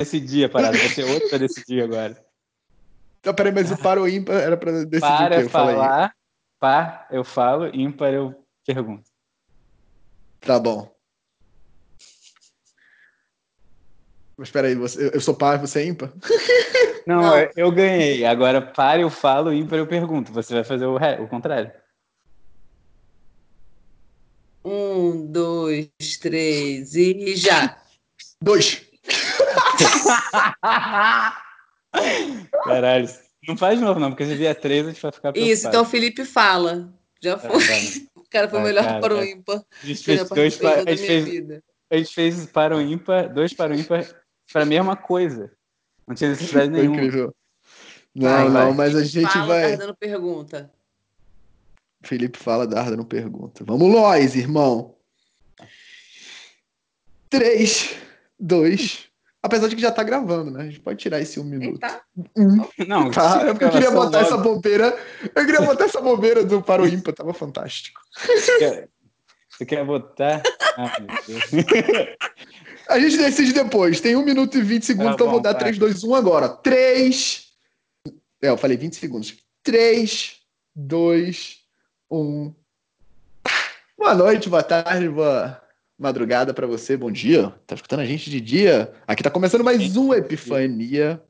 decidir a parada, vai ser outro pra decidir agora. Então, peraí, mas o par ou ímpar era pra decidir Para o quê? Fala falar, par eu falo, ímpar eu pergunto. Tá bom. Mas peraí, você, eu sou par, você é ímpar? Não, Não. eu- eu ganhei. Agora par eu falo, ímpar eu pergunto. Você vai fazer o, re- o contrário. Um, dois, três e já. Dois. Caralho. Não faz de novo, não, porque se vier três, a gente vai ficar preocupado. Isso, então o Felipe fala. Já Tá, foi. vai. O cara foi Vai, melhor cara, para o vai. ímpar. A gente fez dois para, a da gente minha fez, vida. a gente fez para o ímpar, dois para o ímpar para a mesma coisa. Não tinha necessidade Foi nenhuma. incrível. Não, Vai, não, vai. mas a gente Fala, vai. tá dando pergunta. Felipe fala, Darda não pergunta. Vamos nós, irmão. Três, dois. Apesar de que já tá gravando, né? A gente pode tirar esse um minuto. Eita. Um. Não, Tá, é porque eu queria botar essa logo. bobeira. Eu queria botar essa bobeira do para o ímpar, tava fantástico. Você quer, você quer botar? Ah. A gente decide depois. Tem um minuto e 20 segundos, Tá então eu vou bom, dar vai. 3, 2, 1 agora. 3. É, eu falei 20 segundos. 3, 2, 1. Boa noite, boa tarde, boa madrugada pra você. Bom dia. Tá escutando a gente de dia? Aqui tá começando mais um Epifania.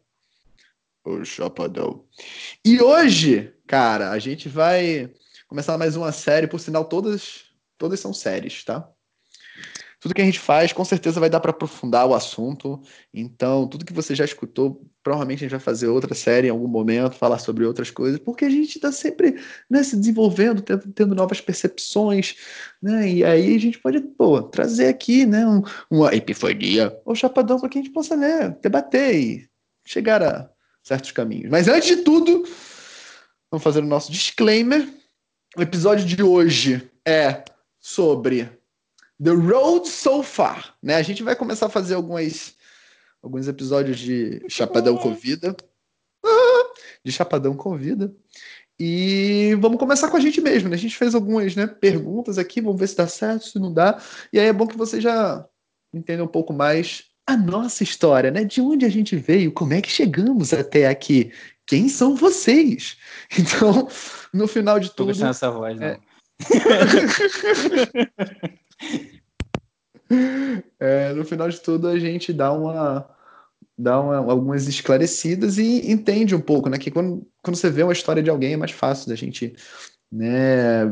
O Chapadão. E hoje, cara, a gente vai começar mais uma série. Por sinal, todas, todas são séries, tá? Tudo que a gente faz, com certeza vai dar para aprofundar o assunto. Então, tudo que você já escutou, provavelmente a gente vai fazer outra série em algum momento, falar sobre outras coisas, porque a gente está sempre né, se desenvolvendo, tendo, tendo novas percepções, né? E aí a gente pode, pô, trazer aqui, né, um- uma epifania ou chapadão para que a gente possa, né, debater e chegar a certos caminhos. Mas antes de tudo, vamos fazer o nosso disclaimer. O episódio de hoje é sobre The Road So Far, né? A gente vai começar a fazer algumas, alguns episódios de Chapadão Convida. Ah, De Chapadão Convida. E vamos começar com a gente mesmo, né? A gente fez algumas né, perguntas aqui, vamos ver se dá certo, se não dá. E aí é bom que você já entenda um pouco mais a nossa história, né? De onde a gente veio, como é que chegamos até aqui. Quem são vocês? Então, no final de Tô tudo. gostando dessa voz, não. É. É, no final de tudo, a gente dá uma dá uma- algumas esclarecidas e entende um pouco, né? Que quando, quando você vê uma história de alguém é mais fácil da gente né,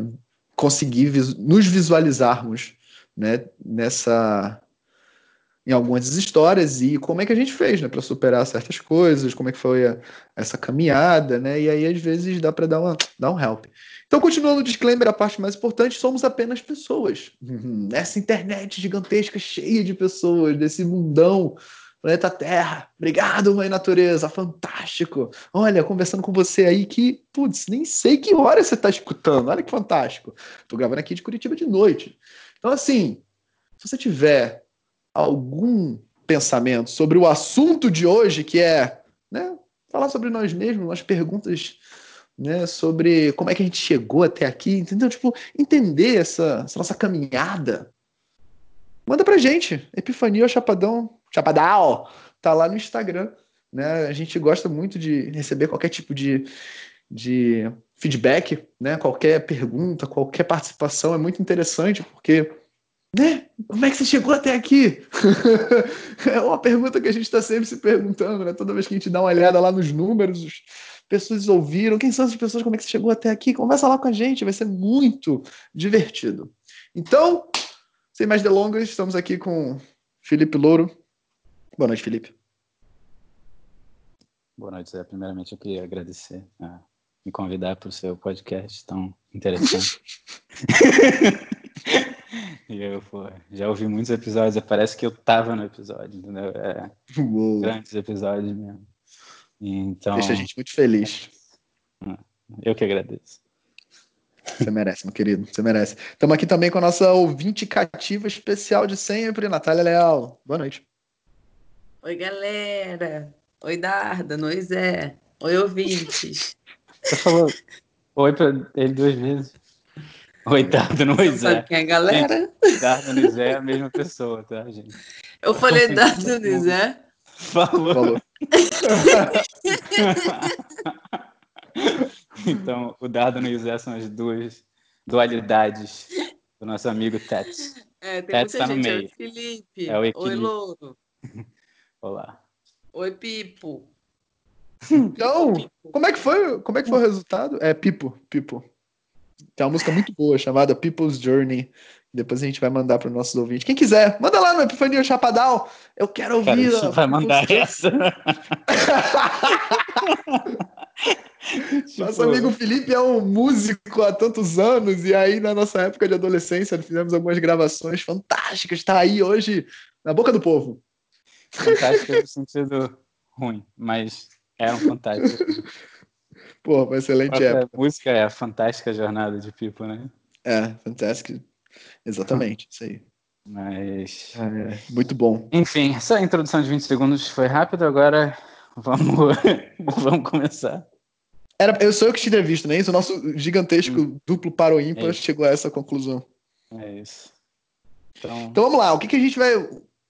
conseguir nos visualizarmos né, nessa em algumas histórias e como é que a gente fez, né, para superar certas coisas, como é que foi a- essa caminhada, né? E aí às vezes dá para dar uma dar um help. Então, continuando o disclaimer, a parte mais importante, somos apenas pessoas. Uhum. Nessa internet gigantesca, cheia de pessoas, desse mundão, planeta Terra. Obrigado, mãe natureza, fantástico. Olha, conversando com você aí que, putz, nem sei que hora você está escutando. Olha que fantástico. Tô gravando aqui de Curitiba de noite. Então, assim, se você tiver algum pensamento sobre o assunto de hoje, que é né, falar sobre nós mesmos, umas perguntas né, sobre como é que a gente chegou até aqui, entendeu? Tipo, entender essa, essa nossa caminhada. Manda pra gente. Epifania Chapadão. Chapadão! Tá lá no Instagram. Né? A gente gosta muito de receber qualquer tipo de, de feedback, né? Qualquer pergunta, qualquer participação é muito interessante, porque. Né? Como é que você chegou até aqui? é uma pergunta que a gente está sempre se perguntando, né? Toda vez que a gente dá uma olhada lá nos números, os pessoas ouviram, quem são essas pessoas, como é que você chegou até aqui? Conversa lá com a gente, vai ser muito divertido. Então, sem mais delongas, estamos aqui com Felipe Louro. Boa noite, Felipe. Boa noite, Zé. Primeiramente, eu queria agradecer a me convidar para o seu podcast tão interessante. e eu, pô, já ouvi muitos episódios, parece que eu tava no episódio, entendeu? É, Uou. grandes episódios mesmo. Então, Deixa a gente muito feliz. eu que agradeço. Você merece, meu querido. Você merece. Estamos aqui também com a nossa ouvinte cativa especial de sempre, Natália Leal. Boa noite. Oi, galera. Oi, Darda. Oi, Zé. Oi, ouvintes. Você falou oi para ele duas vezes. Dardo, oi, Não sabe Zé. quem é a galera? Dardo e Zé é a mesma pessoa, tá, gente? Eu falei confundi Darda todo e mundo. Zé. Falou. Falou. então, o Dardo e o José são as duas dualidades do nosso amigo Tets. É, tem Tets muita tá no gente. meio. Oi, Felipe. É o Oi, equilíbrio. Louro. Olá. Oi, Pipo. Então, como é que foi? Como é que foi o resultado? É Pipo, Pipo. Tem uma música muito boa chamada People's Journey. Depois a gente vai mandar para os nossos ouvintes. Quem quiser, manda lá no Epifania Chapadal. Eu quero Cara, ouvir. você a vai mandar essa? Nosso Tipo, amigo Felipe é um músico há tantos anos, e aí na nossa época de adolescência fizemos algumas gravações fantásticas. Está aí hoje na boca do povo. Fantástica no sentido ruim, mas é um fantástico. Pô, uma excelente época. música é a fantástica jornada de Pipo, né? É, fantástico. Exatamente, isso aí. Mas. É, muito bom. Enfim, essa introdução de 20 segundos foi rápida, agora vamos, vamos começar. Era, eu sou eu que te entrevisto, né? Isso, o nosso gigantesco Hum. duplo para o ímpar É chegou a essa conclusão. É isso. Então, Então vamos lá, o que, que a gente vai,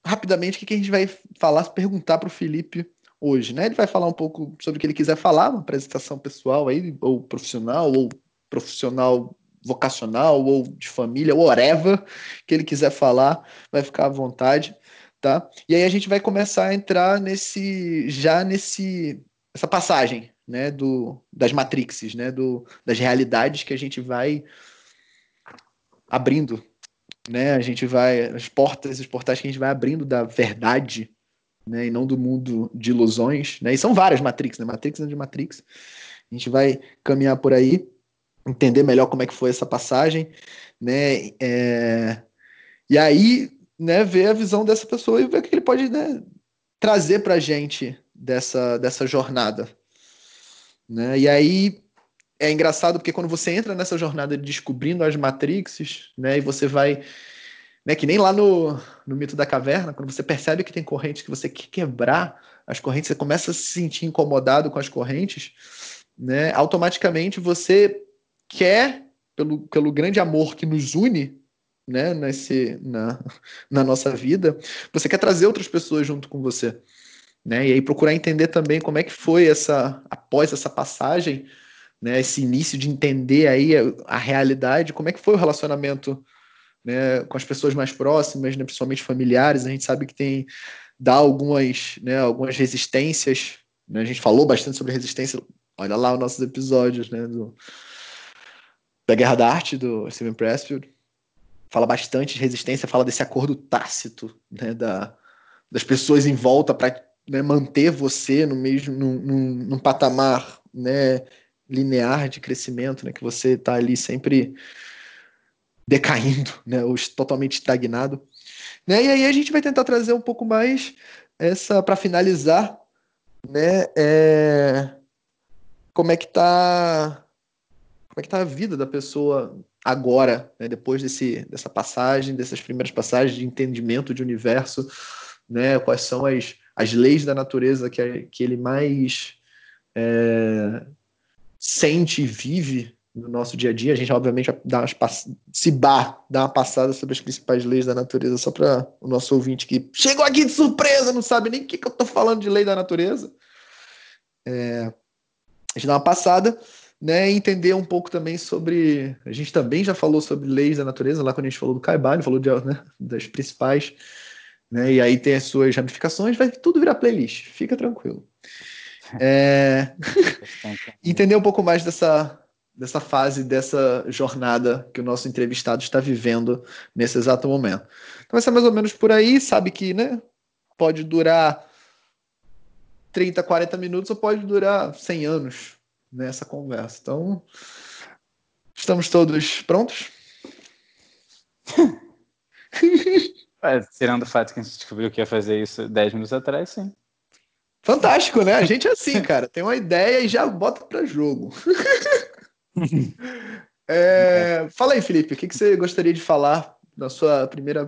rapidamente, o que, que a gente vai falar, perguntar para o Felipe hoje, né? Ele vai falar um pouco sobre o que ele quiser falar, uma apresentação pessoal aí, ou profissional, ou profissional vocacional, ou de família, ou whatever que ele quiser falar, vai ficar à vontade, tá? E aí a gente vai começar a entrar nesse, já nesse, essa passagem, né, do, das matrixes, né, do, das realidades que a gente vai abrindo né? A gente vai as portas, os portais que a gente vai abrindo da verdade, né? E não do mundo de ilusões, né? E são várias Matrix, né? Matrix de Matrix. A gente vai caminhar por aí, entender melhor como é que foi essa passagem, né? É, E aí, né? Ver a visão dessa pessoa e ver o que ele pode, né? Trazer para gente dessa dessa jornada, né? E aí é engraçado porque quando você entra nessa jornada de descobrindo as matrixes, né, e você vai, né, que nem lá no, no mito da caverna, quando você percebe que tem correntes que você quer quebrar, as correntes, você começa a se sentir incomodado com as correntes, né, automaticamente você quer, pelo, pelo grande amor que nos une, né, nesse, na, na nossa vida, você quer trazer outras pessoas junto com você, né, e aí procurar entender também como é que foi essa, após essa passagem, né, esse início de entender aí a, a realidade, como é que foi o relacionamento né, com as pessoas mais próximas, né, principalmente familiares, a gente sabe que tem dá algumas, né, algumas resistências, né, a gente falou bastante sobre resistência, olha lá os nossos episódios, né, do, da Guerra da Arte, do Steven Pressfield, fala bastante de resistência, fala desse acordo tácito, né, da, das pessoas em volta para né, manter você no mesmo, num, num, num patamar, né, linear de crescimento, né, que você está ali sempre decaindo, né, ou totalmente estagnado, né, e aí a gente vai tentar trazer um pouco mais essa para finalizar, né, é, como é que tá como é que tá a vida da pessoa agora, né, depois desse, dessa passagem, dessas primeiras passagens de entendimento de universo, né, quais são as, as leis da natureza que, que ele mais é, sente e vive no nosso dia a dia. A gente, obviamente, dar umas pass... se bar, dar uma passada sobre as principais leis da natureza, só para o nosso ouvinte que chegou aqui de surpresa, não sabe nem o que, que eu estou falando de lei da natureza. É... A gente dá uma passada, né? E entender um pouco também sobre. A gente também já falou sobre leis da natureza, lá quando a gente falou do Caibali, falou de, né, das principais. Né, e aí tem as suas ramificações, vai tudo virar playlist, fica tranquilo. É... Entender um pouco mais dessa, dessa fase, dessa jornada que o nosso entrevistado está vivendo nesse exato momento. Então vai ser mais ou menos por aí, sabe que né, pode durar 30, 40 minutos ou pode durar 100 anos nessa conversa. Então, estamos todos prontos? É, tirando o fato que a gente descobriu que ia fazer isso 10 minutos atrás, sim. Fantástico, né? A gente é assim, cara. Tem uma ideia e já bota para jogo. é, fala aí, Felipe, o que, que você gostaria de falar na sua primeira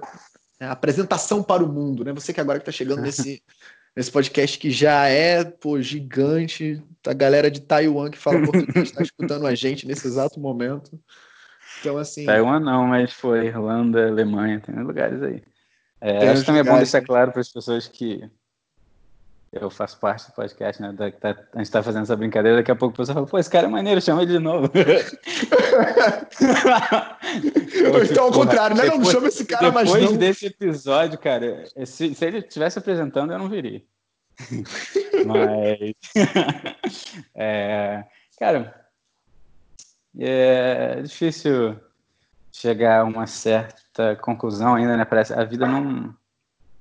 né, apresentação para o mundo, né? Você que agora está chegando nesse, nesse podcast que já é pô, gigante, a galera de Taiwan que fala português está escutando a gente nesse exato momento. Então, assim. Taiwan não, mas foi Irlanda, Alemanha, tem lugares aí. É, acho que também é bom deixar claro para as pessoas que eu faço parte do podcast, né? Da, tá, a gente tá fazendo essa brincadeira, daqui a pouco o pessoal fala, pô, esse cara é maneiro, chama ele de novo. Ou então ao contrário, né? Não, não chama esse cara mais não. Depois desse episódio, cara, se, se ele estivesse apresentando, eu não viria. Mas, é, cara, é difícil chegar a uma certa conclusão ainda, né? Parece a vida não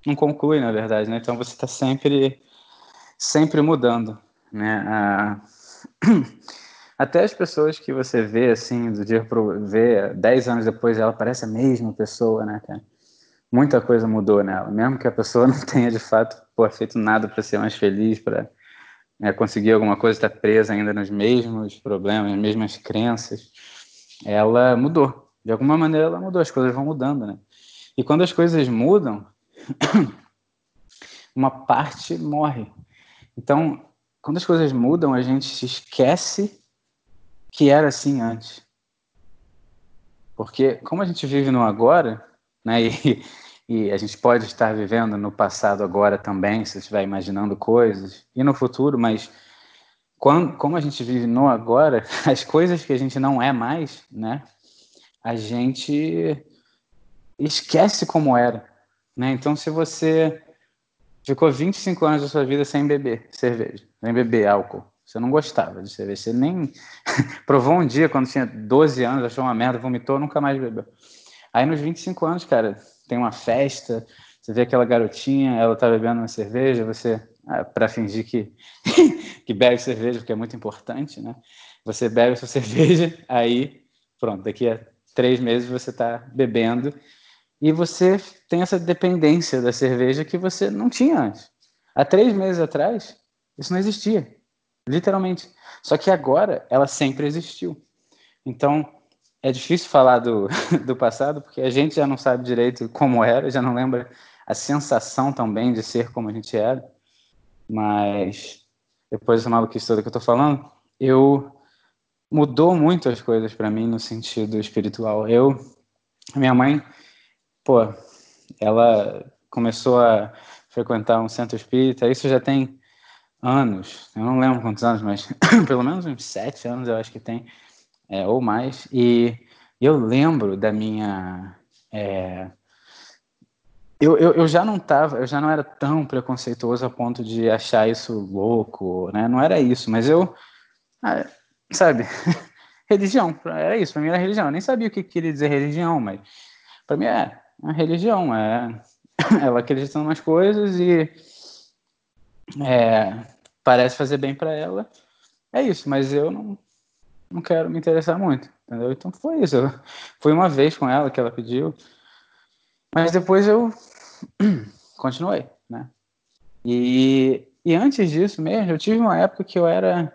não conclui, na verdade, né? Então você está sempre sempre mudando, né? Até as pessoas que você vê assim do dia para ver dez anos depois ela parece a mesma pessoa, né, cara? Muita coisa mudou nela, mesmo que a pessoa não tenha de fato pô, feito nada para ser mais feliz, para né, conseguir alguma coisa, está presa ainda nos mesmos problemas, nas mesmas crenças, ela mudou. De alguma maneira ela mudou, as coisas vão mudando, né? E quando as coisas mudam, uma parte morre. Então, quando as coisas mudam, a gente se esquece que era assim antes. Porque como a gente vive no agora, né, e, e a gente pode estar vivendo no passado agora também, se estiver imaginando coisas, e no futuro, mas quando, como a gente vive no agora, as coisas que a gente não é mais, né, a gente esquece como era. Né? Então, se você ficou 25 anos da sua vida sem beber cerveja, sem beber álcool. Você não gostava de cerveja. Você nem provou um dia quando tinha 12 anos, achou uma merda, vomitou, nunca mais bebeu. Aí nos 25 anos, cara, tem uma festa, você vê aquela garotinha, ela tá bebendo uma cerveja, você, ah, para fingir que, que bebe cerveja, porque é muito importante, né? Você bebe sua cerveja, aí, pronto, daqui a três meses você tá bebendo e você tem essa dependência da cerveja que você não tinha antes. Há três meses atrás, isso não existia, literalmente. Só que agora, ela sempre existiu. Então, é difícil falar do, do passado, porque a gente já não sabe direito como era, já não lembra a sensação também de ser como a gente era. Mas, depois dessa maluquice toda que eu tô falando, eu mudou muito as coisas para mim no sentido espiritual. Eu, minha mãe pô, ela começou a frequentar um centro espírita, isso já tem anos, eu não lembro quantos anos, mas pelo menos uns sete anos eu acho que tem, é, ou mais, e eu lembro da minha... É, eu, eu, eu já não tava, eu já não era tão preconceituoso a ponto de achar isso louco, né? Não era isso, mas eu, ah, sabe, religião, era isso, para mim era religião. Eu nem sabia o que queria dizer religião, mas para mim é a religião, é ela acredita em umas coisas e é, parece fazer bem para ela. É isso, mas eu não, não quero me interessar muito, entendeu? Então foi isso. Foi uma vez com ela que ela pediu, mas depois eu continuei, né? E, e antes disso mesmo, eu tive uma época que eu era,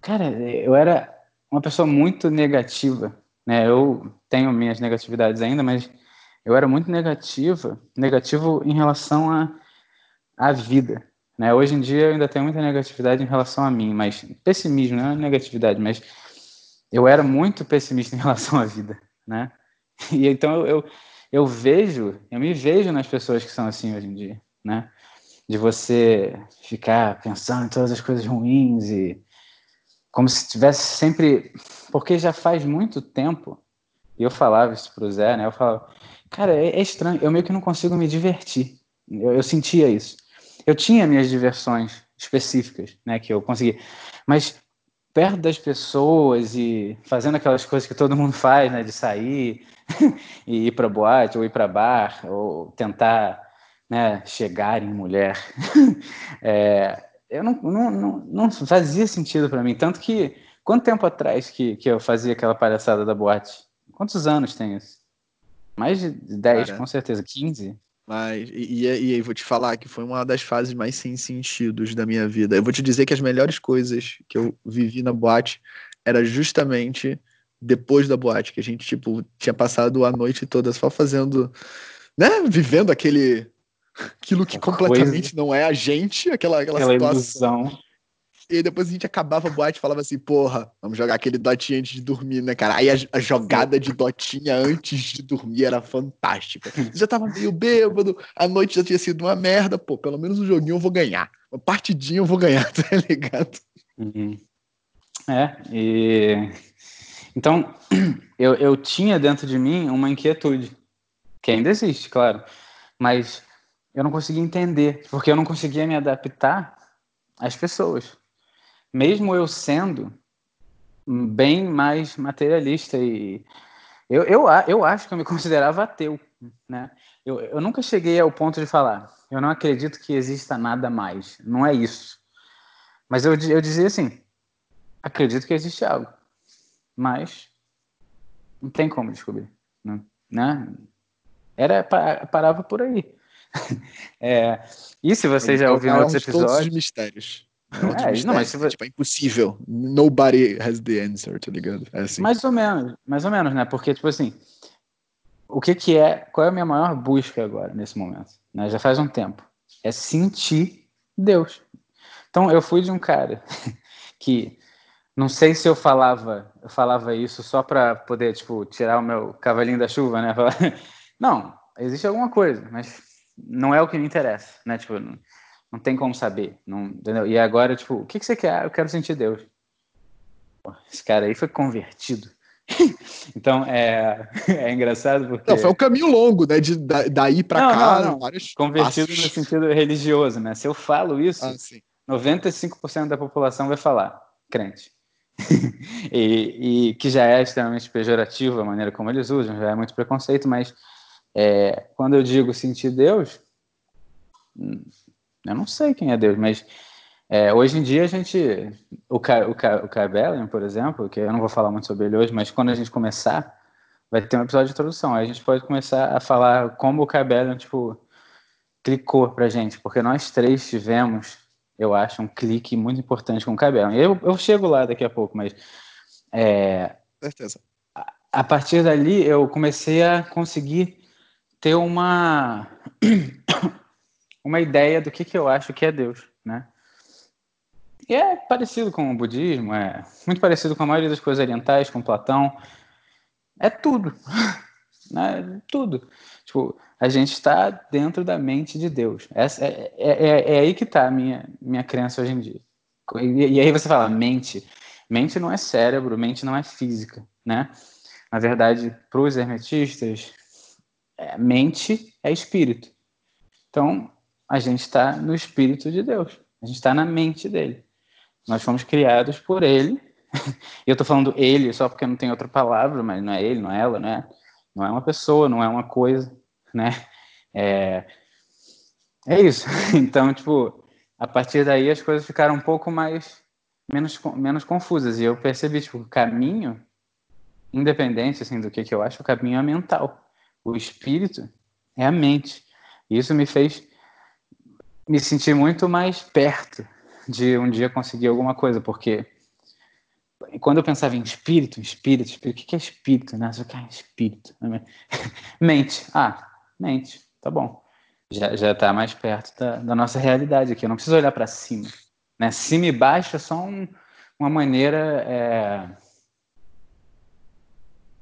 cara, eu era uma pessoa muito negativa, né? Eu tenho minhas negatividades ainda, mas eu era muito negativa, negativo em relação à a, a vida. Né? Hoje em dia eu ainda tenho muita negatividade em relação a mim, mas pessimismo, não é negatividade, mas eu era muito pessimista em relação à vida, né? E então eu, eu, eu vejo, eu me vejo nas pessoas que são assim hoje em dia, né? De você ficar pensando em todas as coisas ruins e como se tivesse sempre, porque já faz muito tempo. E eu falava isso pro Zé, né? Eu falava, Cara, é, é, estranho. Eu meio que não consigo me divertir. Eu, eu sentia isso. Eu tinha minhas diversões específicas, né, que eu consegui. Mas perto das pessoas e fazendo aquelas coisas que todo mundo faz, né, de sair e ir para boate ou ir para bar ou tentar, né, chegar em mulher, é, eu não, não, não, não fazia sentido para mim. Tanto que quanto tempo atrás que, que eu fazia aquela palhaçada da boate? Quantos anos tem isso? Mais de 10, Cara, com certeza. 15. Mas, e, e, aí, vou te falar que foi uma das fases mais sem sentidos da minha vida. Eu vou te dizer que as melhores coisas que eu vivi na boate era justamente depois da boate, que a gente, tipo, tinha passado a noite toda só fazendo, né, vivendo aquele, aquilo que completamente coisa. não é a gente, aquela, aquela, aquela situação. Ilusão. E depois a gente acabava a boate e falava assim, porra, vamos jogar aquele dotinha antes de dormir, né, cara? Aí a, a jogada de dotinha antes de dormir era fantástica. Eu já tava meio bêbado, a noite já tinha sido uma merda, pô, pelo menos um joguinho eu vou ganhar. Uma partidinha eu vou ganhar, tá ligado? Uhum. É, e... Então, eu, eu tinha dentro de mim uma inquietude, que ainda existe, claro, mas eu não conseguia entender, porque eu não conseguia me adaptar às pessoas. Mesmo eu sendo bem mais materialista e eu, eu, eu acho que eu me considerava ateu, né? Eu, eu nunca cheguei ao ponto de falar, eu não acredito que exista nada mais, não é isso. Mas eu, eu dizia assim, acredito que existe algo, mas não tem como descobrir, né? Era parava por aí. é, e se você já ouviu outros episódios. Todos os mistérios. É, não, mas você... tipo, é impossível. Nobody has the answer, tá ligado? É assim. Mais ou menos, mais ou menos, né? Porque, tipo assim, o que que é, qual é a minha maior busca agora, nesse momento? Né? Já faz um tempo. É sentir Deus. Então, eu fui de um cara que, não sei se eu falava, eu falava isso só para poder, tipo, tirar o meu cavalinho da chuva, né? Não, existe alguma coisa, mas não é o que me interessa, né? Tipo, não, não tem como saber, não, entendeu? E agora, tipo, o que, que você quer? Eu quero sentir Deus. esse cara aí foi convertido. então, é, é engraçado porque... Não, foi um caminho longo, né? De, da, daí para cá, não, não. vários Convertido passos. no sentido religioso, né? Se eu falo isso, ah, 95% da população vai falar crente. e, e, que já é extremamente pejorativo a maneira como eles usam, já é muito preconceito, mas é, quando eu digo sentir Deus, eu não sei quem é Deus, mas é, hoje em dia a gente. O, Car, o, Car, o Carbellion, por exemplo, que eu não vou falar muito sobre ele hoje, mas quando a gente começar, vai ter um episódio de introdução. Aí a gente pode começar a falar como o Carbellion, tipo, clicou pra gente, porque nós três tivemos, eu acho, um clique muito importante com o Carbellion. Eu, eu chego lá daqui a pouco, mas. É, Certeza. A, a partir dali eu comecei a conseguir ter uma uma ideia do que, que eu acho que é Deus, né? E é parecido com o budismo, é muito parecido com a maioria das coisas orientais, com Platão. É tudo, né? Tudo. Tipo, a gente está dentro da mente de Deus. Essa, é, é, é, é aí que está a minha, minha crença hoje em dia. E, e aí você fala, mente. Mente não é cérebro, mente não é física, né? Na verdade, para os hermetistas, é, mente é espírito. Então, a gente está no espírito de Deus. A gente está na mente dele. Nós fomos criados por ele. Eu estou falando ele só porque não tem outra palavra, mas não é ele, não é ela, não é, não é uma pessoa, não é uma coisa, né? É, é isso. Então, tipo, a partir daí as coisas ficaram um pouco mais menos, menos confusas. E eu percebi, tipo, o caminho, independente assim, do que, que eu acho, o caminho é mental. O espírito é a mente. E isso me fez me sentir muito mais perto de um dia conseguir alguma coisa, porque quando eu pensava em espírito, espírito, espírito, o que é espírito? Né? Que é espírito? mente. Ah, mente. Tá bom. Já, já tá mais perto da, da nossa realidade aqui. Eu não preciso olhar para cima. Né? Cima e baixo é só um, uma maneira é,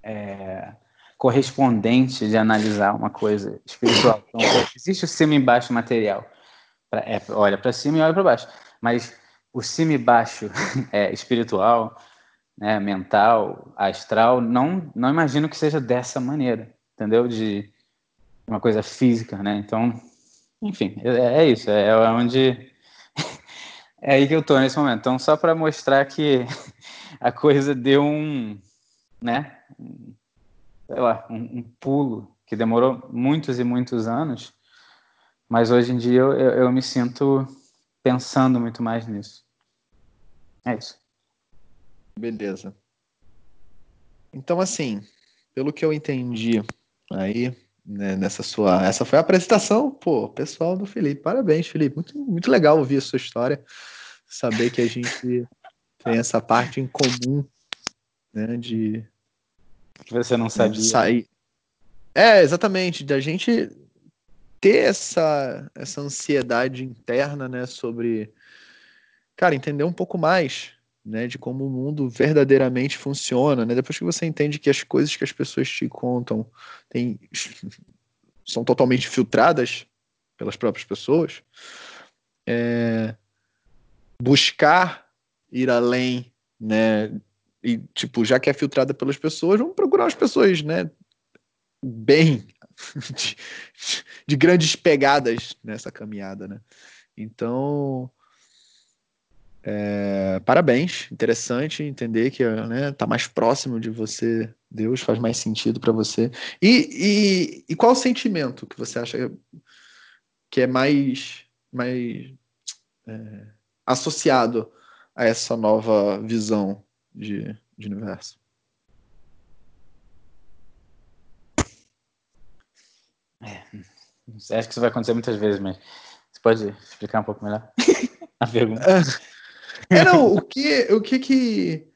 é, correspondente de analisar uma coisa espiritual. Então, existe o cima e baixo material. É, olha para cima e olha para baixo. Mas o cima e baixo é, espiritual, né, mental, astral, não, não imagino que seja dessa maneira, entendeu? De uma coisa física, né? Então, enfim, é, é isso. É, é onde é aí que eu tô nesse momento. Então, só para mostrar que a coisa deu um, né? sei lá, um, um, pulo que demorou muitos e muitos anos, mas hoje em dia eu, eu, eu me sinto pensando muito mais nisso. É isso. Beleza. Então, assim, pelo que eu entendi aí, né, nessa sua. Essa foi a apresentação, pô, pessoal do Felipe. Parabéns, Felipe. Muito, muito legal ouvir a sua história. Saber que a gente tem essa parte em comum, né, de, que você não sabia. Sair. É, exatamente, da gente ter essa, essa ansiedade interna, né, sobre cara, entender um pouco mais, né, de como o mundo verdadeiramente funciona, né? Depois que você entende que as coisas que as pessoas te contam têm, são totalmente filtradas pelas próprias pessoas, é, buscar ir além, né? E, tipo, já que é filtrada pelas pessoas, vamos procurar as pessoas, né? Bem, de, de grandes pegadas nessa caminhada, né? Então, é, parabéns, interessante entender que né, tá mais próximo de você, Deus faz mais sentido para você. E, e, e, qual o sentimento que você acha que é mais, mais é, associado a essa nova visão de, de universo? É, acho que isso vai acontecer muitas vezes, mas você pode explicar um pouco melhor a pergunta? É, não, o que, o que que,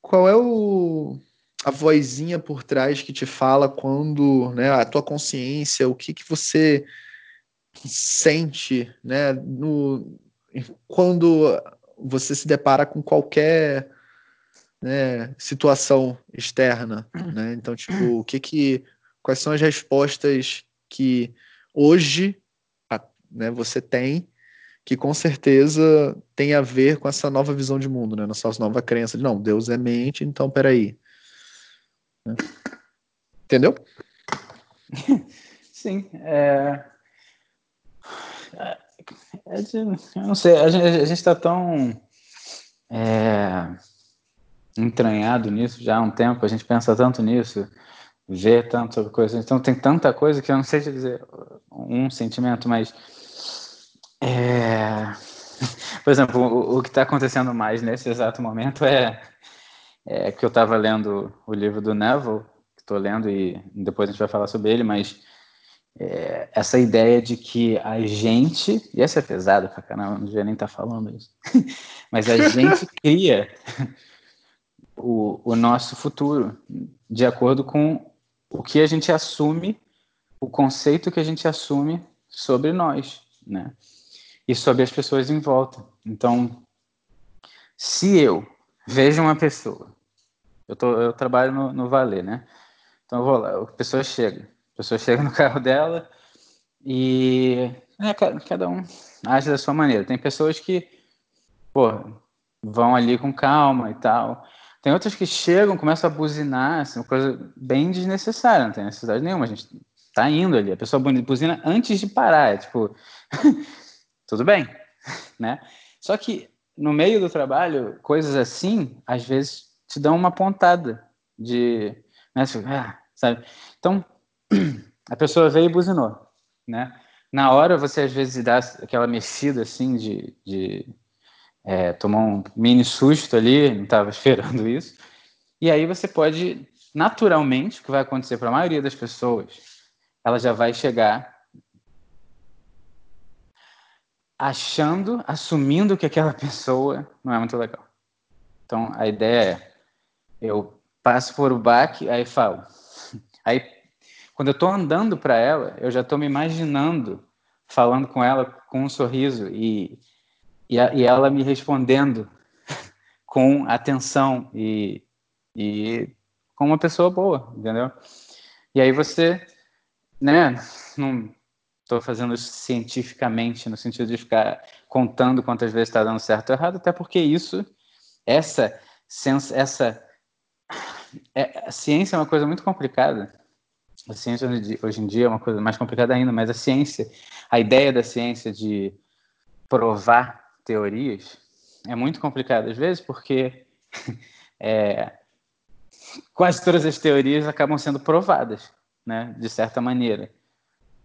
qual é o a vozinha por trás que te fala quando, né, a tua consciência, o que que você sente, né, no, quando você se depara com qualquer né, situação externa, né? Então, tipo, o que que, quais são as respostas que hoje né, você tem que com certeza tem a ver com essa nova visão de mundo, né? Nossa nova crença de não, Deus é mente, então peraí. Né? Entendeu? Sim. É... É de... Eu não sei, a gente está tão é... entranhado nisso já há um tempo, a gente pensa tanto nisso, vê tanto sobre coisas, então tem tanta coisa que eu não sei dizer um sentimento, mas é... Por exemplo, o, o que está acontecendo mais nesse exato momento é, é que eu estava lendo o livro do Neville, que estou lendo e depois a gente vai falar sobre ele, mas é, essa ideia de que a gente, e essa é pesada pra caramba, não devia nem estar tá falando isso, mas a gente cria o, o nosso futuro de acordo com o que a gente assume, o conceito que a gente assume sobre nós, né? e sobre as pessoas em volta. Então, se eu vejo uma pessoa, eu, tô, eu trabalho no, no Valer, né? Então eu vou lá, a pessoa chega, a pessoa chega no carro dela e é, cada um age da sua maneira. Tem pessoas que, pô, vão ali com calma e tal. Tem outras que chegam, começam a buzinar, assim, uma coisa bem desnecessária, não tem necessidade nenhuma. A gente tá indo ali, a pessoa buzina antes de parar, é tipo, tudo bem, né? Só que no meio do trabalho, coisas assim, às vezes te dão uma pontada de, né, ah, sabe? Então, a pessoa veio e buzinou, né? Na hora você às vezes dá aquela mexida assim de, de é, tomar um mini susto ali, não estava esperando isso. E aí você pode, naturalmente, o que vai acontecer para a maioria das pessoas, ela já vai chegar achando, assumindo que aquela pessoa não é muito legal. Então a ideia é, eu passo por o baque, aí falo. Aí quando eu estou andando para ela, eu já estou me imaginando falando com ela com um sorriso e, e, a, e ela me respondendo com atenção e, e com uma pessoa boa, entendeu? E aí você, né, não, estou fazendo isso cientificamente, no sentido de ficar contando quantas vezes está dando certo ou errado, até porque isso, essa, essa é, a ciência é uma coisa muito complicada. A ciência hoje em dia é uma coisa mais complicada ainda, mas a ciência, a ideia da ciência de provar teorias é muito complicada às vezes, porque é, quase todas as teorias acabam sendo provadas, né, de certa maneira.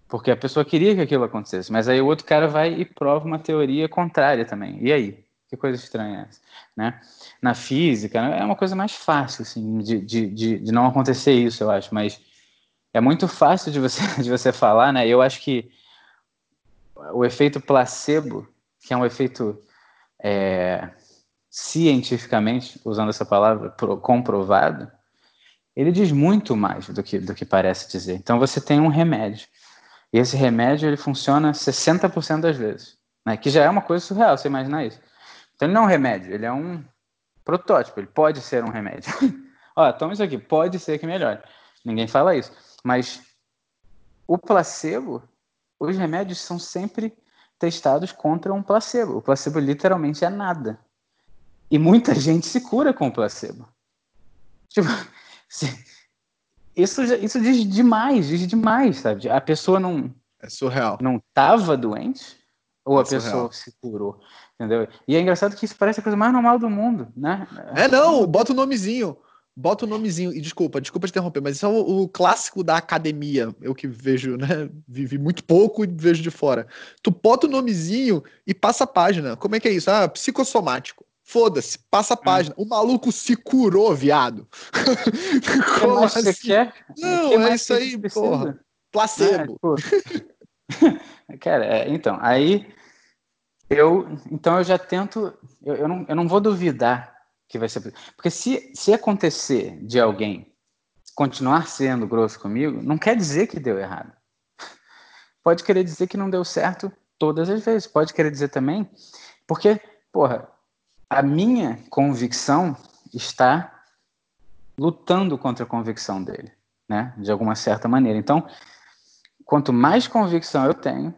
Porque a pessoa queria que aquilo acontecesse, mas aí o outro cara vai e prova uma teoria contrária também. E aí? Que coisa estranha essa, né? Na física, é uma coisa mais fácil, assim, de, de, de, de, não acontecer isso, eu acho, mas é muito fácil de você, de você falar, né? Eu acho que o efeito placebo, que é um efeito é, cientificamente, usando essa palavra, comprovado, ele diz muito mais do que, do que parece dizer. Então você tem um remédio e esse remédio ele funciona 60% das vezes, né? que já é uma coisa surreal, você imaginar isso. Então ele não é um remédio, ele é um protótipo, ele pode ser um remédio. Ó, toma isso aqui, pode ser que melhore. Ninguém fala isso. Mas o placebo, os remédios são sempre testados contra um placebo. O placebo literalmente é nada. E muita gente se cura com o placebo. Tipo, isso, isso diz demais, diz demais, sabe? A pessoa não. É surreal. Não estava doente, ou É a pessoa surreal. se curou. Entendeu? E é engraçado que isso parece a coisa mais normal do mundo, né? É, não, bota o nomezinho. Bota o nomezinho. E desculpa, desculpa te interromper, mas isso é o, o clássico da academia. Eu que vejo, né? Vivi muito pouco e vejo de fora. Tu bota o nomezinho e passa a página. Como é que é isso? Ah, psicossomático. Foda-se, passa a página. O maluco se curou, viado. O que mais você assim? quer? Não, O que é isso aí, você porra. Placebo. É, Cara, é, então, aí eu, então eu já tento, eu, eu, não, eu não vou duvidar que vai ser, porque se, se acontecer de alguém continuar sendo grosso comigo, não quer dizer que deu errado. Pode querer dizer que não deu certo todas as vezes, pode querer dizer também, porque, porra, a minha convicção está lutando contra a convicção dele, né? De alguma certa maneira. Então, quanto mais convicção eu tenho,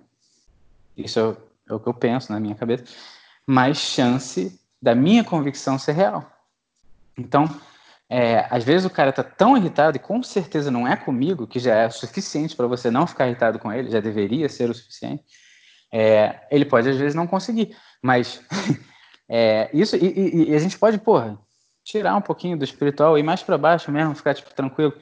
isso é, é o que eu penso na minha cabeça, mais chance da minha convicção ser real. Então, é, às vezes o cara tá tão irritado, e com certeza não é comigo, que já é suficiente para você não ficar irritado com ele, já deveria ser o suficiente. É, ele pode às vezes não conseguir, mas é, isso e, e, e, a gente pode, porra, tirar um pouquinho do espiritual e mais para baixo mesmo, ficar tipo tranquilo.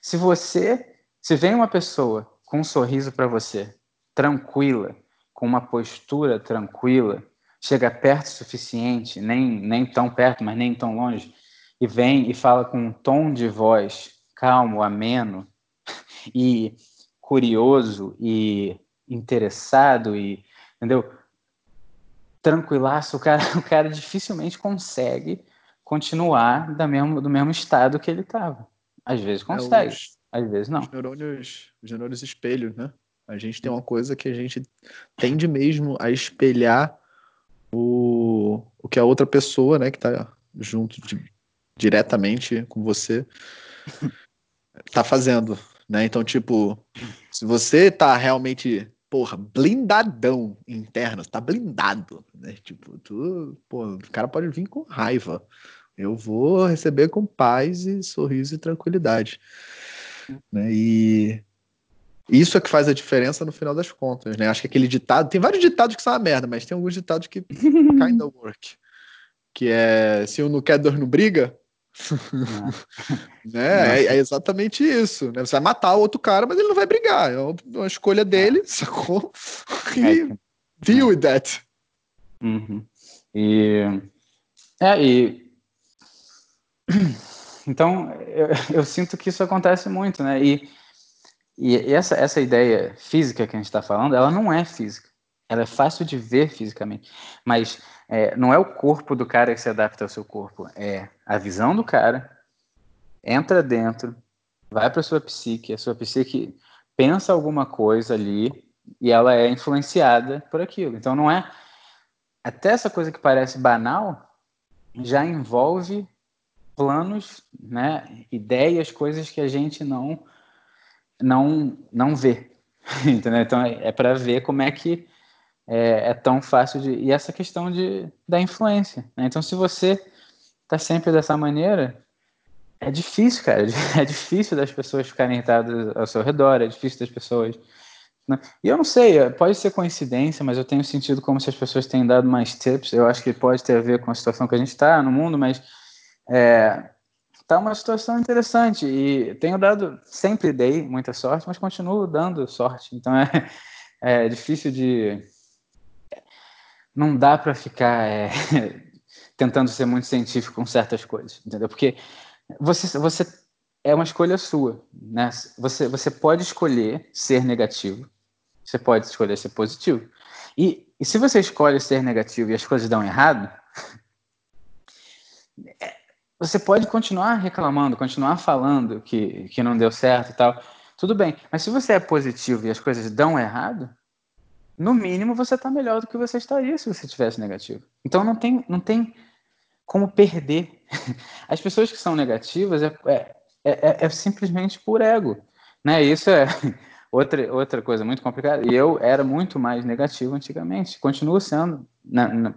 Se você, se vem uma pessoa com um sorriso para você, tranquila, com uma postura tranquila, chega perto o suficiente, nem, nem tão perto, mas nem tão longe, e vem e fala com um tom de voz calmo, ameno e curioso e interessado e entendeu? Tranquilaço, o cara, o cara dificilmente consegue continuar da mesmo, do mesmo estado que ele estava. Às vezes consegue, É os, às vezes não. Os neurônios, os neurônios espelhos, né? A gente tem uma coisa que a gente tende mesmo a espelhar o, o que a outra pessoa, né, que tá junto de, diretamente com você, tá fazendo, né? Então, tipo, se você tá realmente, porra, blindadão interno, tá blindado, né? Tipo, tu, pô, o cara pode vir com raiva. Eu vou receber com paz e sorriso e tranquilidade. Né? E isso é que faz a diferença no final das contas, né? Acho que aquele ditado, tem vários ditados que são uma merda, mas tem alguns ditados que kind of work. Que é se um não quer, dois não briga. né? É, é, exatamente isso. Né? Você vai matar o outro cara, mas ele não vai brigar. É uma escolha dele, sacou? E é. deal with that. Uhum. E. É, e. Então, eu, eu, sinto que isso acontece muito, né? E, e essa, essa ideia física que a gente está falando, ela não é física. Ela é fácil de ver fisicamente. Mas é, não é o corpo do cara que se adapta ao seu corpo. É a visão do cara, entra dentro, vai para sua psique, a sua psique pensa alguma coisa ali e ela é influenciada por aquilo. Então não é até essa coisa que parece banal já envolve planos, né, ideias, coisas que a gente não não não vê, entendeu? Então é, é para ver como é que é, é, tão fácil de e essa questão de da influência. Né? Então se você está sempre dessa maneira é difícil, cara. É difícil das pessoas ficarem irritadas ao seu redor, é difícil das pessoas. Né? E eu não sei, pode ser coincidência, mas eu tenho sentido como se as pessoas têm dado mais tips. Eu acho que pode ter a ver com a situação que a gente está no mundo, mas é, tá uma situação interessante. E tenho dado, sempre dei muita sorte, mas continuo dando sorte. Então é, é difícil de. Não dá para ficar é, tentando ser muito científico com certas coisas, entendeu? Porque você, você é uma escolha sua, né? Você, você pode escolher ser negativo, você pode escolher ser positivo. E, e se você escolhe ser negativo e as coisas dão errado, você pode continuar reclamando, continuar falando que, que não deu certo e tal, tudo bem. Mas se você é positivo e as coisas dão errado, no mínimo você está melhor do que você estaria se você tivesse negativo. Então não tem, não tem como perder. As pessoas que são negativas é, é, é, é simplesmente por ego. Né? Isso é outra, outra coisa muito complicada. E eu era muito mais negativo antigamente. Continuo sendo. Na, na,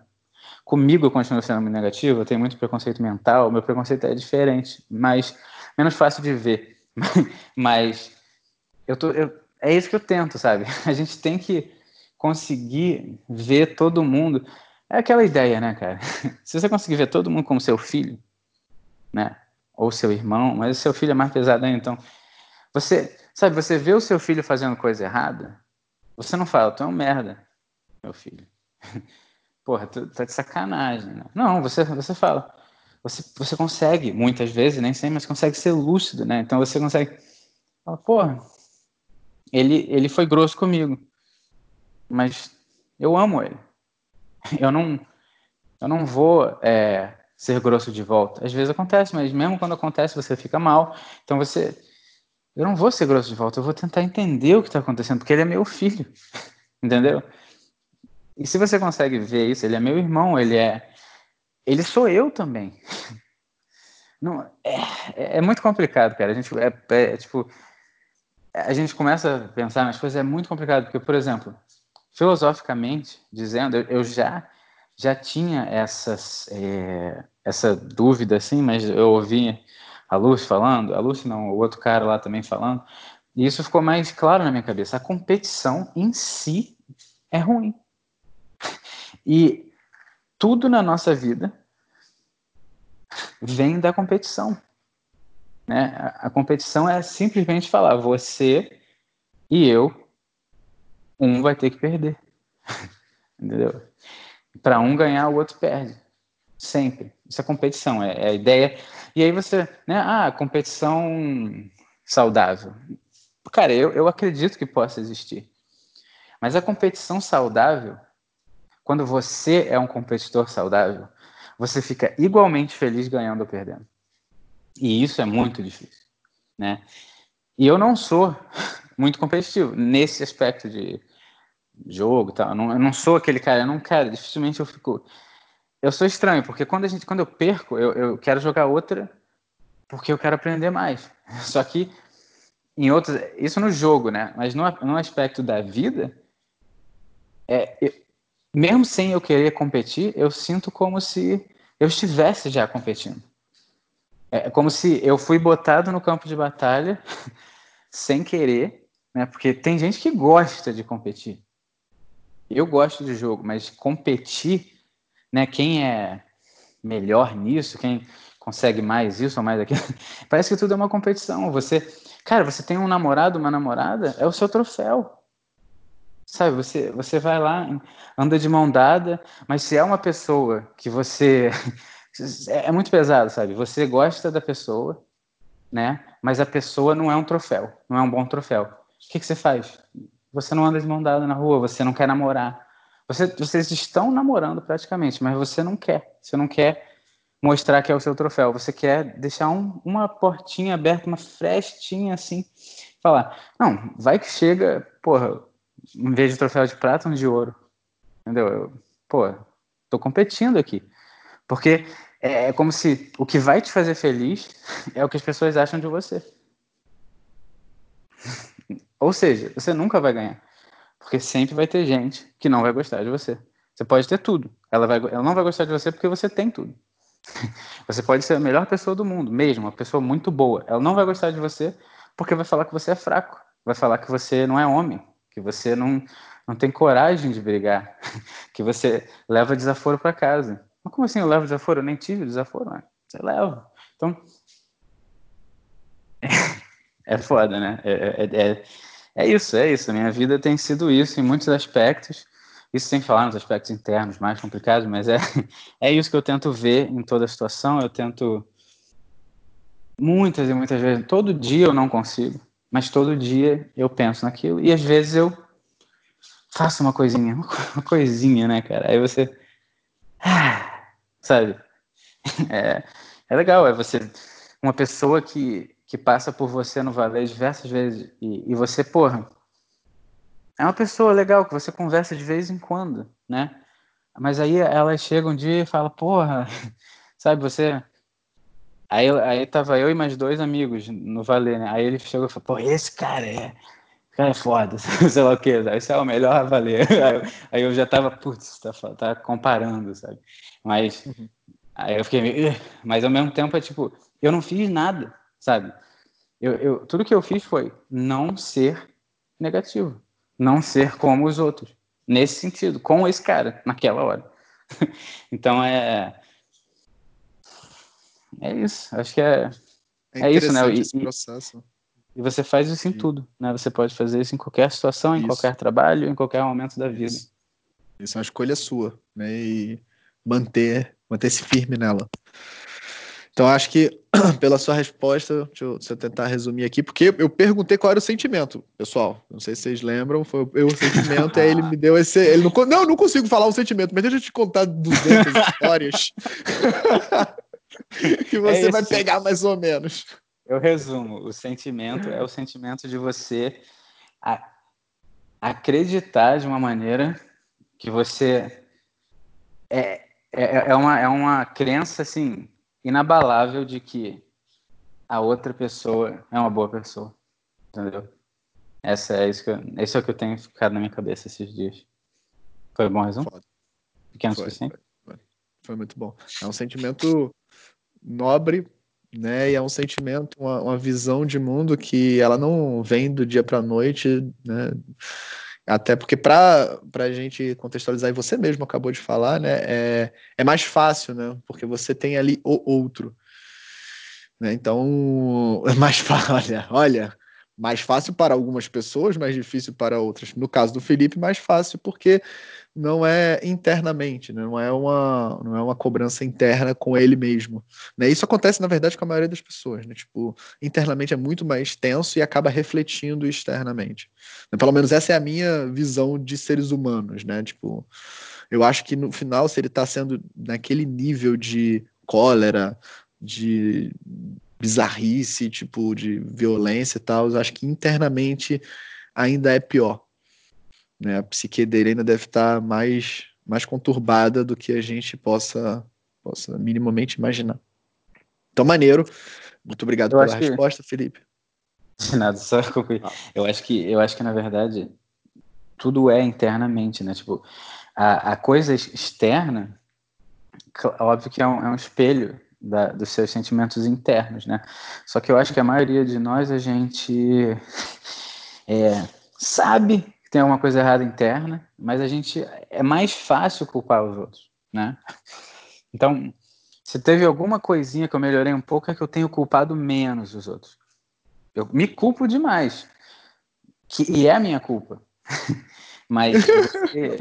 comigo eu continuo sendo muito negativo. Eu tenho muito preconceito mental. Meu preconceito é diferente, mas menos fácil de ver. mas eu tô, eu, é isso que eu tento, sabe? A gente tem que conseguir ver todo mundo. É aquela ideia, né, cara? Se você conseguir ver todo mundo como seu filho, né? Ou seu irmão, mas seu filho é mais pesado ainda, então. Você, sabe, você vê o seu filho fazendo coisa errada, você não fala, tu é um merda, meu filho. Porra, tu tá de sacanagem, né? Não, você, você fala. Você, você consegue, muitas vezes, nem sempre, mas consegue ser lúcido, né? Então você consegue. Fala, porra, ele, ele foi grosso comigo, mas eu amo ele. Eu não, eu não vou é, ser grosso de volta. Às vezes acontece, mas mesmo quando acontece você fica mal. Então você, eu não vou ser grosso de volta. Eu vou tentar entender o que está acontecendo, porque ele é meu filho, entendeu? E se você consegue ver isso, ele é meu irmão, ele é, ele sou eu também. Não, é, é, é muito complicado, cara. A gente é, é tipo a gente começa a pensar nas coisas, é muito complicado, porque, por exemplo, filosoficamente dizendo, eu já já tinha essas, é, essa dúvida, assim, mas eu ouvi a Lúcia falando, a Lúcia não, o outro cara lá também falando, e isso ficou mais claro na minha cabeça. A competição em si é ruim. E tudo na nossa vida vem da competição. Né? A, competição é simplesmente falar, você e eu, um vai ter que perder. Entendeu? Para um ganhar, o outro perde. Sempre. Isso é competição, é, é, a ideia. E aí você, né? Ah, competição saudável. Cara, eu, eu acredito que possa existir. Mas a competição saudável, quando você é um competidor saudável, você fica igualmente feliz ganhando ou perdendo. E isso é muito difícil, né? E eu não sou muito competitivo nesse aspecto de jogo, tal. Eu não, sou aquele cara, eu não quero, dificilmente eu fico. Eu sou estranho, porque quando a gente, quando eu perco, eu, eu quero jogar outra porque eu quero aprender mais. Só que em outros, isso no jogo, né? Mas no, no aspecto da vida, é, mesmo sem eu querer competir, eu sinto como se eu estivesse já competindo. É como se eu fui botado no campo de batalha sem querer, né? Porque tem gente que gosta de competir. Eu gosto de jogo, mas competir, né? Quem é melhor nisso, quem consegue mais isso ou mais aquilo, parece que tudo é uma competição. Você, cara, você tem um namorado, uma namorada, é o seu troféu. Sabe, você, você vai lá, anda de mão dada, mas se é uma pessoa que você é, é muito pesado, sabe? Você gosta da pessoa, né? Mas a pessoa não é um troféu, não é um bom troféu. O que, que você faz? Você não anda de mão dada na rua, você não quer namorar. Você, vocês estão namorando praticamente, mas você não quer. Você não quer mostrar que é o seu troféu. Você quer deixar um, uma portinha aberta, uma frestinha assim. Falar, não, vai que chega, porra, em vez de troféu de prata, um de ouro. Entendeu? Eu, pô, tô competindo aqui. Porque é, é como se o que vai te fazer feliz é o que as pessoas acham de você. Ou seja, você nunca vai ganhar. Porque sempre vai ter gente que não vai gostar de você. Você pode ter tudo. Ela, vai, ela não vai gostar de você porque você tem tudo. Você pode ser a melhor pessoa do mundo, mesmo, uma pessoa muito boa. Ela não vai gostar de você porque vai falar que você é fraco. Vai falar que você não é homem. Que você não, não tem coragem de brigar. Que você leva desaforo para casa. Mas como assim eu levo desaforo? Eu nem tive desaforo, né? Você leva. Então. é foda, né? É, é, é, é isso, é isso. Minha vida tem sido isso em muitos aspectos. Isso sem falar nos aspectos internos mais complicados, mas é, é isso que eu tento ver em toda a situação. Eu tento. Muitas e muitas vezes, todo dia eu não consigo, mas todo dia eu penso naquilo e às vezes eu faço uma coisinha, uma coisinha, né, cara? Aí você. Ah, sabe? É, é legal, é você, uma pessoa que, que passa por você no valer diversas vezes e, e você, porra, é uma pessoa legal que você conversa de vez em quando, né? Mas aí ela chega um dia e fala, porra, sabe, você. Aí, aí tava eu e mais dois amigos no Valer, né? Aí ele chegou e falou, pô, esse cara é. Cara é foda, sei lá o que, esse é o melhor valer. Aí, eu já tava, putz, tá, tá comparando, sabe? Mas uhum. aí eu fiquei meio. Mas ao mesmo tempo é tipo, eu não fiz nada, sabe? Eu, eu, tudo que eu fiz foi não ser negativo, não ser como os outros, nesse sentido, com esse cara, naquela hora. então é. É isso, acho que é. É, é isso, né? E, esse processo. E você faz isso em tudo, né? Você pode fazer isso em qualquer situação, em isso. qualquer trabalho, em qualquer momento da vida. Isso. isso é uma escolha sua, né? E manter, manter-se firme nela. Então, acho que pela sua resposta, deixa eu, deixa eu, tentar resumir aqui, porque eu perguntei qual era o sentimento, pessoal. Não sei se vocês lembram, foi eu, o sentimento, aí ele me deu esse. Ele não, não, não consigo falar o sentimento, mas deixa eu te contar 200 histórias que você é vai pegar mais ou menos. Eu resumo: o sentimento é o sentimento de você acreditar de uma maneira que você. É, é, é, uma, é uma crença assim inabalável de que a outra pessoa é uma boa pessoa. Entendeu? Essa é isso que eu, esse é o que eu tenho ficado na minha cabeça esses dias. Foi bom resumo? Foda. Pequeno? Foi, foi. foi, muito bom. É um sentimento nobre, né? E é um sentimento, uma, uma visão de mundo que ela não vem do dia para a noite, né? Até porque para a gente contextualizar, e você mesmo acabou de falar, né, é, é mais fácil, né? Porque você tem ali o outro. Né? Então, é mais fácil, olha, olha, mais fácil para algumas pessoas, mais difícil para outras. No caso do Felipe, mais fácil porque não é internamente, né? não, é uma, não é uma cobrança interna com ele mesmo. Né? Isso acontece, na verdade, com a maioria das pessoas. Né? Tipo, internamente é muito mais tenso e acaba refletindo externamente. Né? Pelo menos essa é a minha visão de seres humanos. Né? Tipo, eu acho que no final, se ele está sendo naquele nível de cólera, de bizarrice, tipo, de violência e tal, eu acho que internamente ainda é pior. Né? A psique dele ainda deve estar mais, mais conturbada do que a gente possa, possa minimamente imaginar. Então, maneiro. Muito obrigado eu pela resposta, que... Felipe. De nada, só. Eu acho que eu acho que na verdade tudo é internamente, né? Tipo, a, a coisa externa, óbvio que é um, é um espelho da, dos seus sentimentos internos, né? Só que eu acho que a maioria de nós a gente é, sabe que tem alguma coisa errada interna, mas a gente é mais fácil culpar os outros, né? Então, se teve alguma coisinha que eu melhorei um pouco é que eu tenho culpado menos os outros. Eu me culpo demais, que, e é a minha culpa. mas você,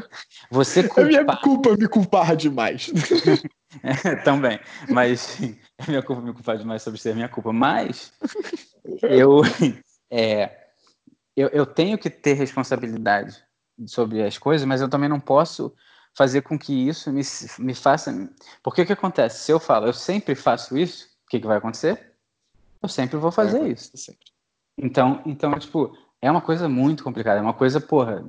você culpar... É minha culpa me culpar demais. é, também, mas é minha culpa me culpar demais sobre ser minha culpa. Mas eu é, eu, eu tenho que ter responsabilidade sobre as coisas, mas eu também não posso fazer com que isso me, me faça. Porque o que acontece? Se eu falo, eu sempre faço isso, o que, que vai acontecer? Eu sempre vou fazer é, isso. Sempre. Então, então, tipo, é uma coisa muito complicada. É uma coisa, porra,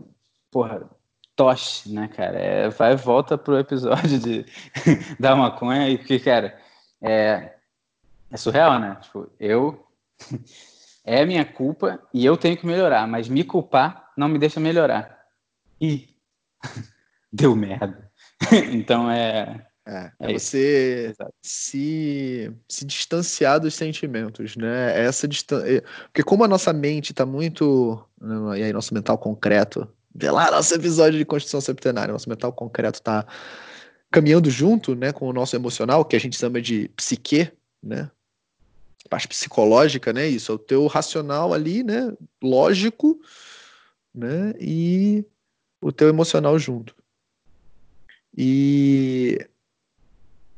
porra, toche, né, cara? É, vai volta pro episódio de da maconha e porque, cara, é, é surreal, né? Tipo, eu é minha culpa e eu tenho que melhorar, mas me culpar não me deixa melhorar. E deu merda. então é. É, é, é você se, se distanciar dos sentimentos, né? Essa distan... É, porque como a nossa mente está muito. Né, e aí, nosso mental concreto. Vê lá nosso episódio de Constituição Septenária, nosso mental concreto está caminhando junto né, com o nosso emocional, que a gente chama de psique, né? Parte psicológica, né? Isso, é o teu racional ali, né? Lógico, né? E o teu emocional junto. E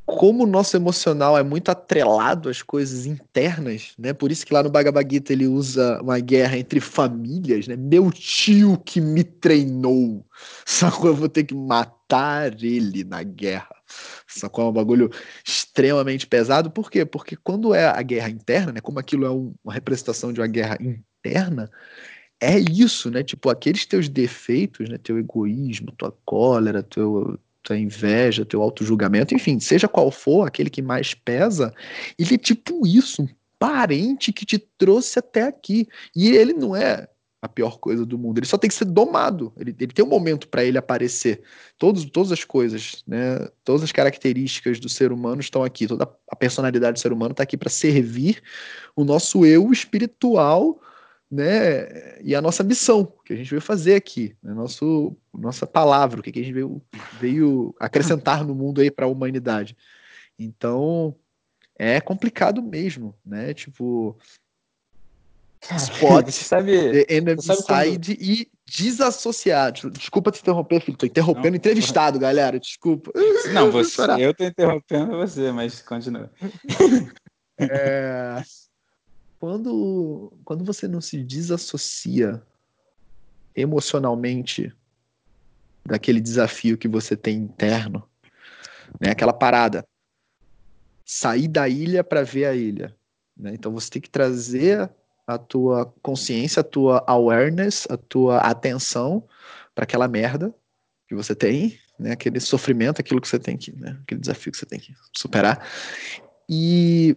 como o nosso emocional é muito atrelado às coisas internas, né? Por isso que lá no Bhagavad Gita ele usa uma guerra entre famílias, né? Meu tio que me treinou, que eu vou ter que matar ele na guerra. Sacou? É um bagulho extremamente pesado. Por quê? Porque quando é a guerra interna, né? Como aquilo é um, uma representação de uma guerra interna, é isso, né? Tipo, aqueles teus defeitos, né? Teu egoísmo, tua cólera, teu, tua inveja, teu auto-julgamento, enfim, seja qual for aquele que mais pesa, ele é tipo isso, um parente que te trouxe até aqui. E ele não é a pior coisa do mundo. Ele só tem que ser domado. Ele, ele tem um momento para ele aparecer. Todos, todas as coisas, né? Todas as características do ser humano estão aqui. Toda a personalidade do ser humano está aqui para servir o nosso eu espiritual, né? E a nossa missão que a gente veio fazer aqui, né? Nosso, nossa palavra, o que a gente veio, veio acrescentar no mundo aí para a humanidade. Então é complicado mesmo, né? Tipo Spot, sabe, The Enemy Side e desassociado. Desculpa te interromper, filho. Tô interrompendo o entrevistado, galera. Desculpa. Não, você, eu tô interrompendo você, mas continua. É, quando, quando você não se desassocia emocionalmente daquele desafio que você tem interno, né? Aquela parada. Sair da ilha para ver a ilha. Né? Então você tem que trazer a tua consciência, a tua awareness, a tua atenção para aquela merda que você tem, né? Aquele sofrimento, aquilo que você tem que, né? Aquele desafio que você tem que superar. E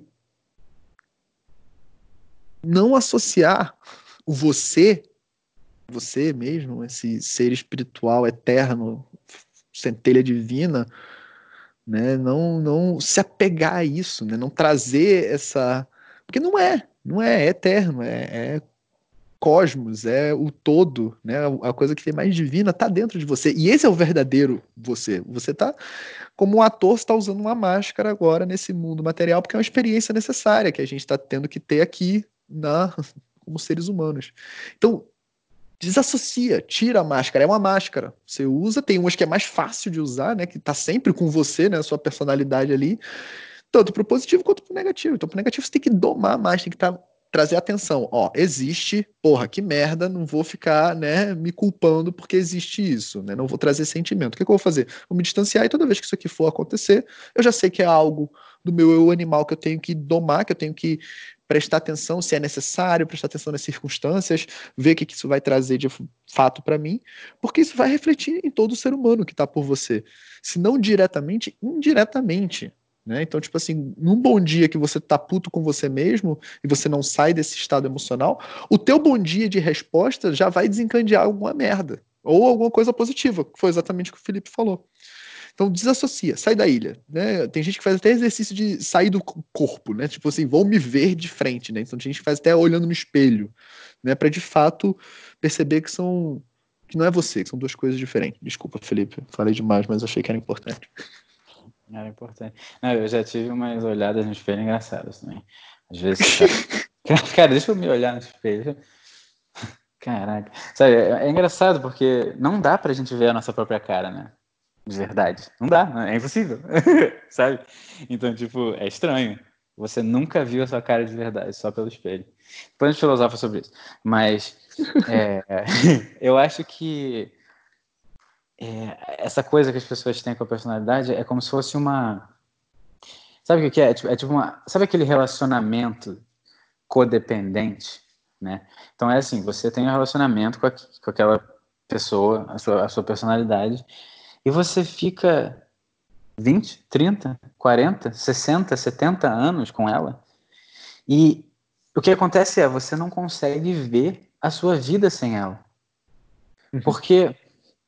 não associar o você, você mesmo, esse ser espiritual eterno, centelha divina, né? Não, não se apegar a isso, né? Não trazer essa, porque não é, não é, é eterno, é, é, cosmos, é o todo, né? A coisa que tem mais divina está dentro de você. E esse é o verdadeiro você. Você está como um ator está usando uma máscara agora nesse mundo material, porque é uma experiência necessária que a gente está tendo que ter aqui na como seres humanos. Então, desassocia, tira a máscara, é uma máscara. Você usa, tem umas que é mais fácil de usar, né, que está sempre com você, né, a sua personalidade ali tanto para o positivo quanto para o negativo. Então, para o negativo, você tem que domar mais, tem que tá, trazer atenção. Ó, existe, porra, que merda, não vou ficar, né, me culpando porque existe isso, né? Não vou trazer sentimento. O que, que eu vou fazer? Vou me distanciar e toda vez que isso aqui for acontecer, eu já sei que é algo do meu eu animal que eu tenho que domar, que eu tenho que prestar atenção se é necessário, prestar atenção nas circunstâncias, ver o que, que isso vai trazer de fato para mim, porque isso vai refletir em todo o ser humano que está por você. Se não diretamente, indiretamente. Né? Então, tipo assim, num bom dia que você tá puto com você mesmo e você não sai desse estado emocional, o teu bom dia de resposta já vai desencadear alguma merda. Ou alguma coisa positiva, que foi exatamente o que o Felipe falou. Então desassocia, sai da ilha, né? Tem gente que faz até exercício de sair do corpo, né? Tipo assim, vão me ver de frente, né? Então tem gente que faz até olhando no espelho, né? Para de fato perceber que são que não é você, que são duas coisas diferentes. Desculpa, Felipe, falei demais, mas achei que era importante. Era importante. Não, eu já tive umas olhadas no espelho engraçadas também. Às vezes. cara, cara, deixa eu me olhar no espelho. Caraca. Sabe, é, é, engraçado porque não dá pra gente ver a nossa própria cara, né? De verdade. Não dá, é impossível. Sabe? Então, tipo, é estranho. Você nunca viu a sua cara de verdade, só pelo espelho. Depois a gente filosofa sobre isso. Mas é, eu acho que é, essa coisa que as pessoas têm com a personalidade é como se fosse uma. Sabe o que é? É tipo, é tipo uma. Sabe aquele relacionamento codependente? Né? Então é assim: você tem um relacionamento com, a, com aquela pessoa, a sua, a sua personalidade, e você fica 20, 30, 40, 60, 70 anos com ela. E o que acontece é você não consegue ver a sua vida sem ela. Uhum. Porque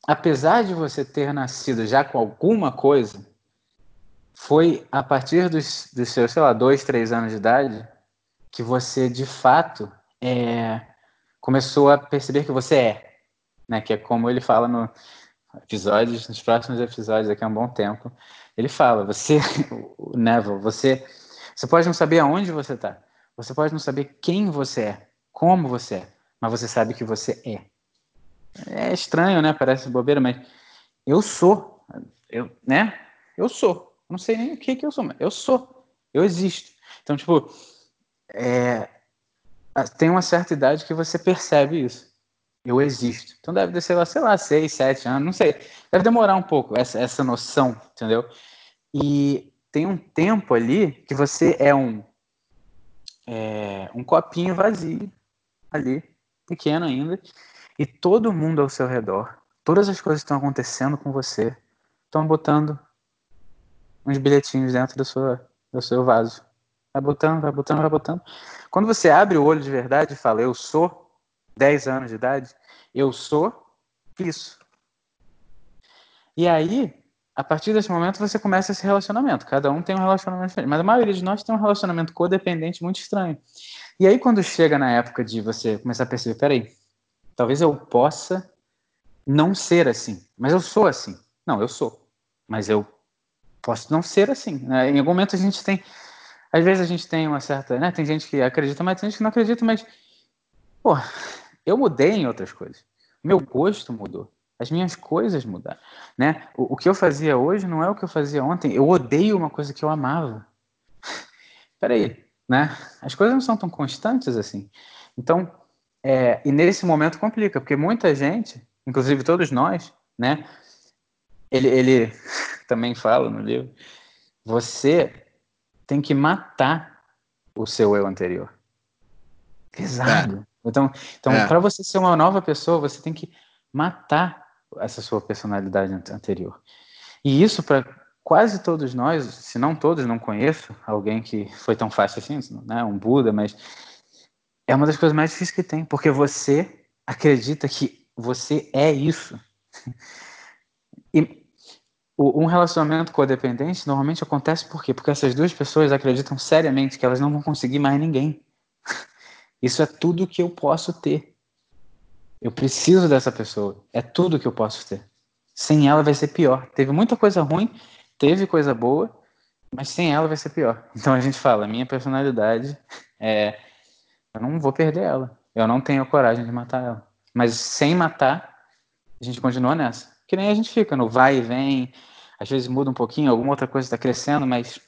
apesar de você ter nascido já com alguma coisa, foi a partir dos, dos seus, sei lá, dois, três anos de idade que você, de fato, é, começou a perceber que você é. Né? Que é como ele fala no episódios, nos próximos episódios, daqui a um bom tempo. Ele fala, você, o Neville, você, você pode não saber aonde você está. Você pode não saber quem você é, como você é, mas você sabe que você é. É estranho, né? Parece bobeira, mas eu sou. Eu, né? Eu sou. Não sei nem o que, que eu sou, mas eu sou. Eu existo. Então, tipo, é, tem uma certa idade que você percebe isso. Eu existo. Então deve ser, sei lá, seis, sete anos, não sei. Deve demorar um pouco essa, essa noção, entendeu? E tem um tempo ali que você é um, é, um copinho vazio ali pequeno ainda, e todo mundo ao seu redor, todas as coisas que estão acontecendo com você, estão botando uns bilhetinhos dentro do, sua, do seu vaso. Vai botando, vai botando, vai botando. Quando você abre o olho de verdade e fala, eu sou 10 anos de idade, eu sou isso. E aí, a partir desse momento, você começa esse relacionamento. Cada um tem um relacionamento diferente. Mas a maioria de nós tem um relacionamento codependente muito estranho. E aí, quando chega na época de você começar a perceber, peraí, talvez eu possa não ser assim, mas eu sou assim. Não, eu sou. Mas eu posso não ser assim. Né? Em algum momento a gente tem. Às vezes a gente tem uma certa. Né? Tem gente que acredita, mas tem gente que não acredita, mas. Pô, eu mudei em outras coisas. Meu gosto mudou. As minhas coisas mudaram, né? O, o, que eu fazia hoje não é o que eu fazia ontem. Eu odeio uma coisa que eu amava. Peraí, né? As coisas não são tão constantes assim. Então, é, e nesse momento complica, porque muita gente, inclusive todos nós, né? Ele, ele também fala no livro, você tem que matar o seu eu anterior. Pesado. É. Então, então é. para você ser uma nova pessoa, você tem que matar essa sua personalidade anterior. E isso para quase todos nós, se não todos, não conheço alguém que foi tão fácil assim, né, um Buda, mas é uma das coisas mais difíceis que tem, porque você acredita que você é isso. E um relacionamento codependente normalmente acontece por quê? Porque essas duas pessoas acreditam seriamente que elas não vão conseguir mais ninguém. Isso é tudo que eu posso ter. Eu preciso dessa pessoa. É tudo que eu posso ter. Sem ela vai ser pior. Teve muita coisa ruim, teve coisa boa, mas sem ela vai ser pior. Então a gente fala, minha personalidade é eu não vou perder ela. Eu não tenho coragem de matar ela. Mas sem matar, a gente continua nessa. Que nem a gente fica no vai e vem, às vezes muda um pouquinho, alguma outra coisa está crescendo, mas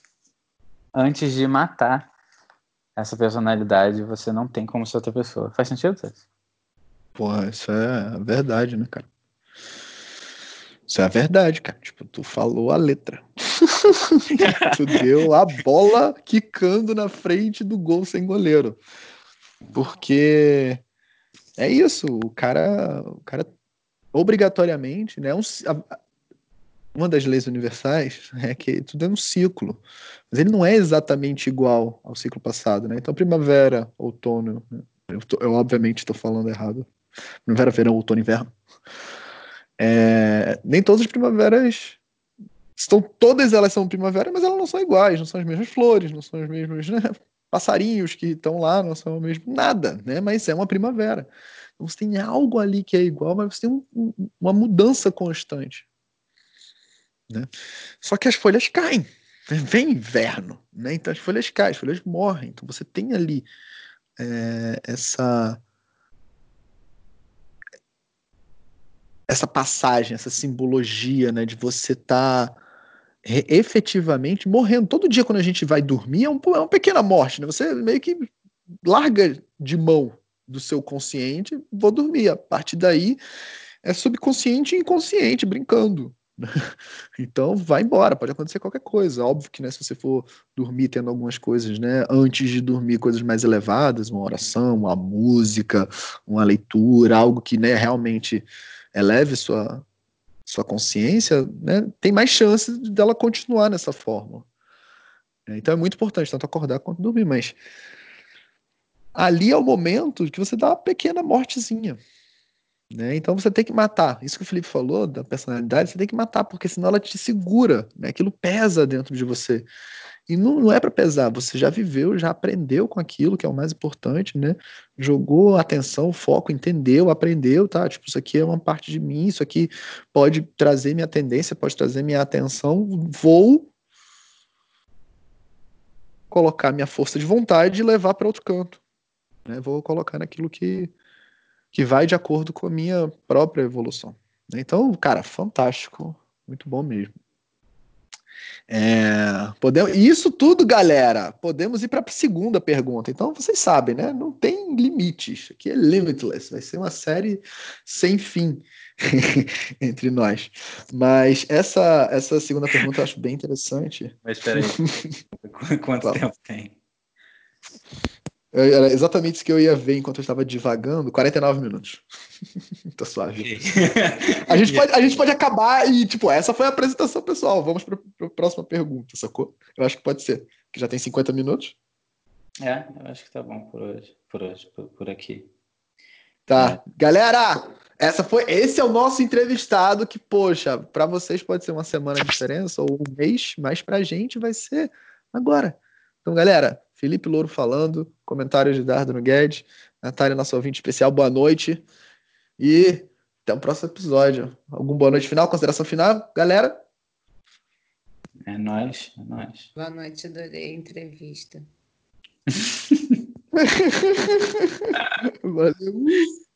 antes de matar essa personalidade, você não tem como ser outra pessoa. Faz sentido, Tess? Porra, isso é verdade, né, cara? Isso é a verdade, cara. Tipo, tu falou a letra. tu deu a bola quicando na frente do gol sem goleiro. Porque é isso, o cara, o cara obrigatoriamente, né? Um, a, uma das leis universais é que tudo é um ciclo, mas ele não é exatamente igual ao ciclo passado, né? Então, primavera, outono, né? eu, tô, eu obviamente estou falando errado, primavera, verão, outono, inverno. É, nem todas as primaveras estão, todas elas são primavera, mas elas não são iguais, não são as mesmas flores, não são os mesmos né, passarinhos que estão lá, não são o mesmo nada, né? Mas é uma primavera. Então você tem algo ali que é igual, mas você tem um, uma mudança constante. Né? Só que as folhas caem, vem inverno, né? Então as folhas caem, as folhas morrem. Então você tem ali é, essa essa passagem, essa simbologia, né, de você estar tá efetivamente morrendo. Todo dia quando a gente vai dormir é, um, é uma pequena morte, né? Você meio que larga de mão do seu consciente, vou dormir. A partir daí é subconsciente e inconsciente brincando. Então vai embora, pode acontecer qualquer coisa. Óbvio que né, se você for dormir tendo algumas coisas, né, antes de dormir, coisas mais elevadas, uma oração, uma música, uma leitura, algo que né, realmente eleve sua, sua consciência, né, tem mais chance dela continuar nessa forma. Então é muito importante tanto acordar quanto dormir, mas ali é o momento que você dá uma pequena mortezinha. Né? Então você tem que matar. Isso que o Felipe falou da personalidade, você tem que matar, porque senão ela te segura, né? aquilo pesa dentro de você. E não, não é para pesar, você já viveu, já aprendeu com aquilo, que é o mais importante, né? Jogou atenção, foco, entendeu, aprendeu, tá? Tipo, isso aqui é uma parte de mim, isso aqui pode trazer minha tendência, pode trazer minha atenção. Vou colocar minha força de vontade e levar para outro canto. Né? Vou colocar naquilo que, que vai de acordo com a minha própria evolução. Então, cara, fantástico, muito bom mesmo. É, podemos, isso tudo, galera, podemos ir para a segunda pergunta. Então, vocês sabem, né? Não tem limites. Aqui é limitless. Vai ser uma série sem fim entre nós. Mas essa, essa segunda pergunta eu acho bem interessante. Mas espera aí. Quanto tempo tem? Era exatamente isso que eu ia ver enquanto eu estava divagando. 49 minutos. tá suave. A gente, pode, a gente pode acabar e, tipo, essa foi a apresentação pessoal. Vamos para a próxima pergunta, sacou? Eu acho que pode ser. Que já tem 50 minutos. É, eu acho que tá bom por hoje. Por hoje, por, por aqui. Tá. É. Galera, essa foi, esse é o nosso entrevistado que, poxa, para vocês pode ser uma semana de diferença ou um mês, mas pra gente vai ser agora. Então, galera, Felipe Louro falando, comentários de Dardo Guedes, Natália, nosso ouvinte especial, boa noite. E até o próximo episódio. Algum boa noite final, consideração final, galera? É nóis, é nóis. Boa noite, adorei a entrevista. Valeu.